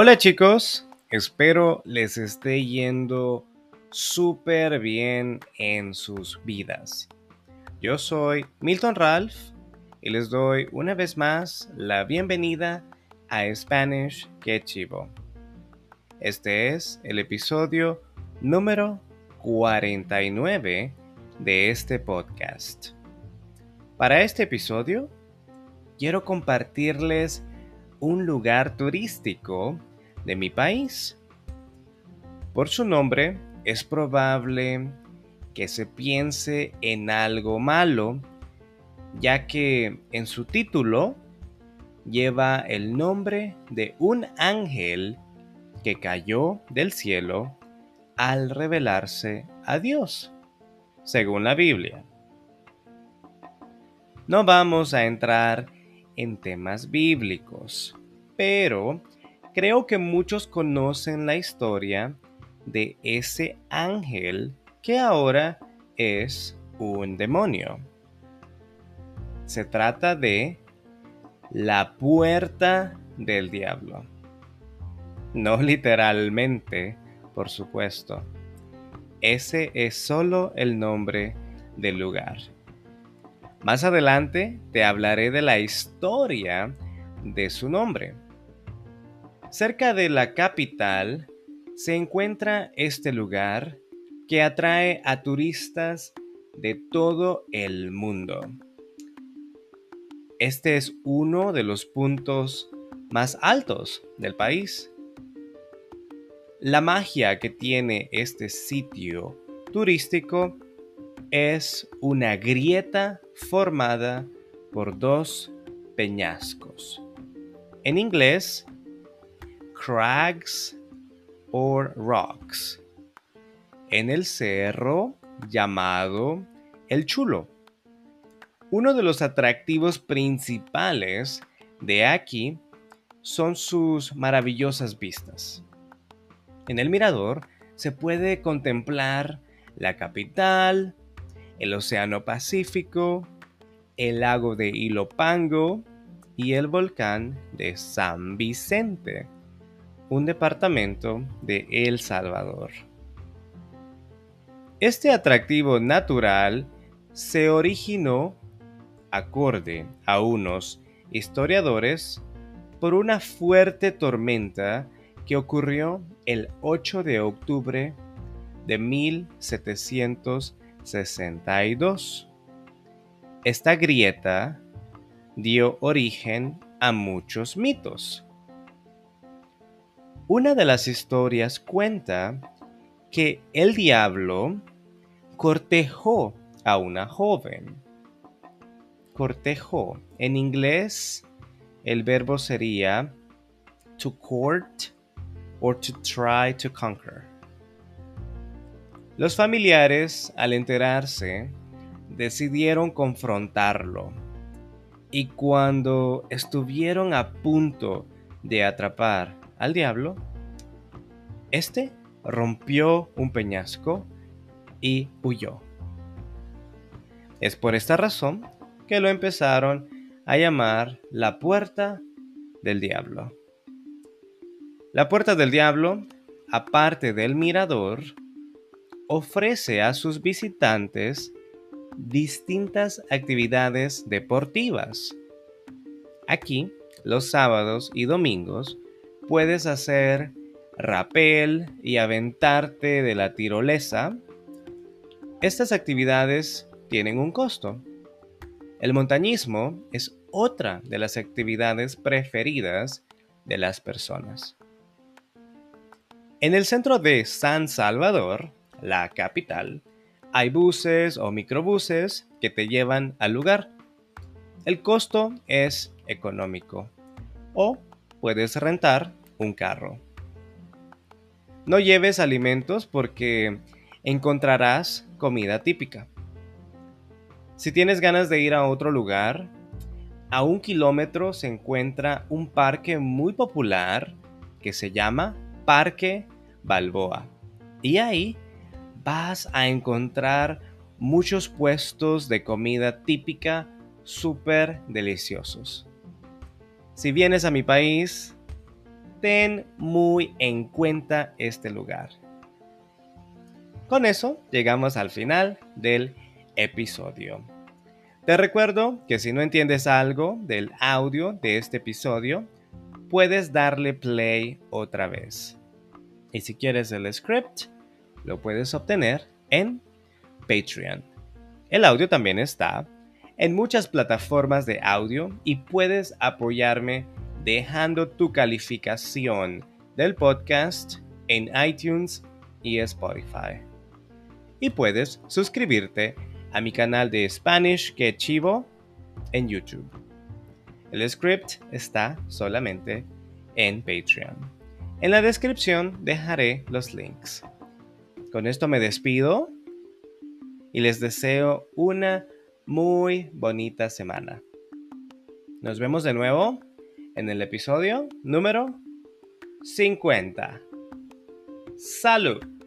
Hola chicos, espero les esté yendo súper bien en sus vidas. Yo soy Milton Ralph y les doy una vez más la bienvenida a Spanish Que Chivo. Este es el episodio número 49 de este podcast. Para este episodio, quiero compartirles un lugar turístico de mi país. Por su nombre, es probable que se piense en algo malo, ya que en su título lleva el nombre de un ángel que cayó del cielo al revelarse a Dios, según la Biblia. No vamos a entrar en temas bíblicos, pero creo que muchos conocen la historia de ese ángel que ahora es un demonio. Se trata de la puerta del diablo. No literalmente, por supuesto. Ese es solo el nombre del lugar. Más adelante te hablaré de la historia de su nombre. Cerca de la capital se encuentra este lugar que atrae a turistas de todo el mundo. Este es uno de los puntos más altos del país. La magia que tiene este sitio turístico es una grieta formada por dos peñascos. En inglés, crags or rocks. En el cerro llamado El Chulo. Uno de los atractivos principales de aquí son sus maravillosas vistas. En el mirador se puede contemplar la capital, el Océano Pacífico, el lago de Ilopango y el volcán de San Vicente, un departamento de El Salvador. Este atractivo natural se originó, acorde a unos historiadores, por una fuerte tormenta que ocurrió el 8 de octubre de 1700 62. Esta grieta dio origen a muchos mitos. Una de las historias cuenta que el diablo cortejó a una joven. Cortejó. En inglés el verbo sería to court or to try to conquer. Los familiares, al enterarse, decidieron confrontarlo. Y cuando estuvieron a punto de atrapar al diablo, este rompió un peñasco y huyó. Es por esta razón que lo empezaron a llamar la puerta del diablo. La puerta del diablo, aparte del mirador, ofrece a sus visitantes distintas actividades deportivas. Aquí, los sábados y domingos, puedes hacer rapel y aventarte de la tirolesa. Estas actividades tienen un costo. El montañismo es otra de las actividades preferidas de las personas. En el centro de San Salvador, la capital, hay buses o microbuses que te llevan al lugar. El costo es económico o puedes rentar un carro. No lleves alimentos porque encontrarás comida típica. Si tienes ganas de ir a otro lugar, a un kilómetro se encuentra un parque muy popular que se llama Parque Balboa. Y ahí vas a encontrar muchos puestos de comida típica súper deliciosos. Si vienes a mi país, ten muy en cuenta este lugar. Con eso llegamos al final del episodio. Te recuerdo que si no entiendes algo del audio de este episodio, puedes darle play otra vez. Y si quieres el script, lo puedes obtener en Patreon. El audio también está en muchas plataformas de audio y puedes apoyarme dejando tu calificación del podcast en iTunes y Spotify. Y puedes suscribirte a mi canal de Spanish que Chivo en YouTube. El script está solamente en Patreon. En la descripción dejaré los links. Con esto me despido y les deseo una muy bonita semana. Nos vemos de nuevo en el episodio número 50. Salud.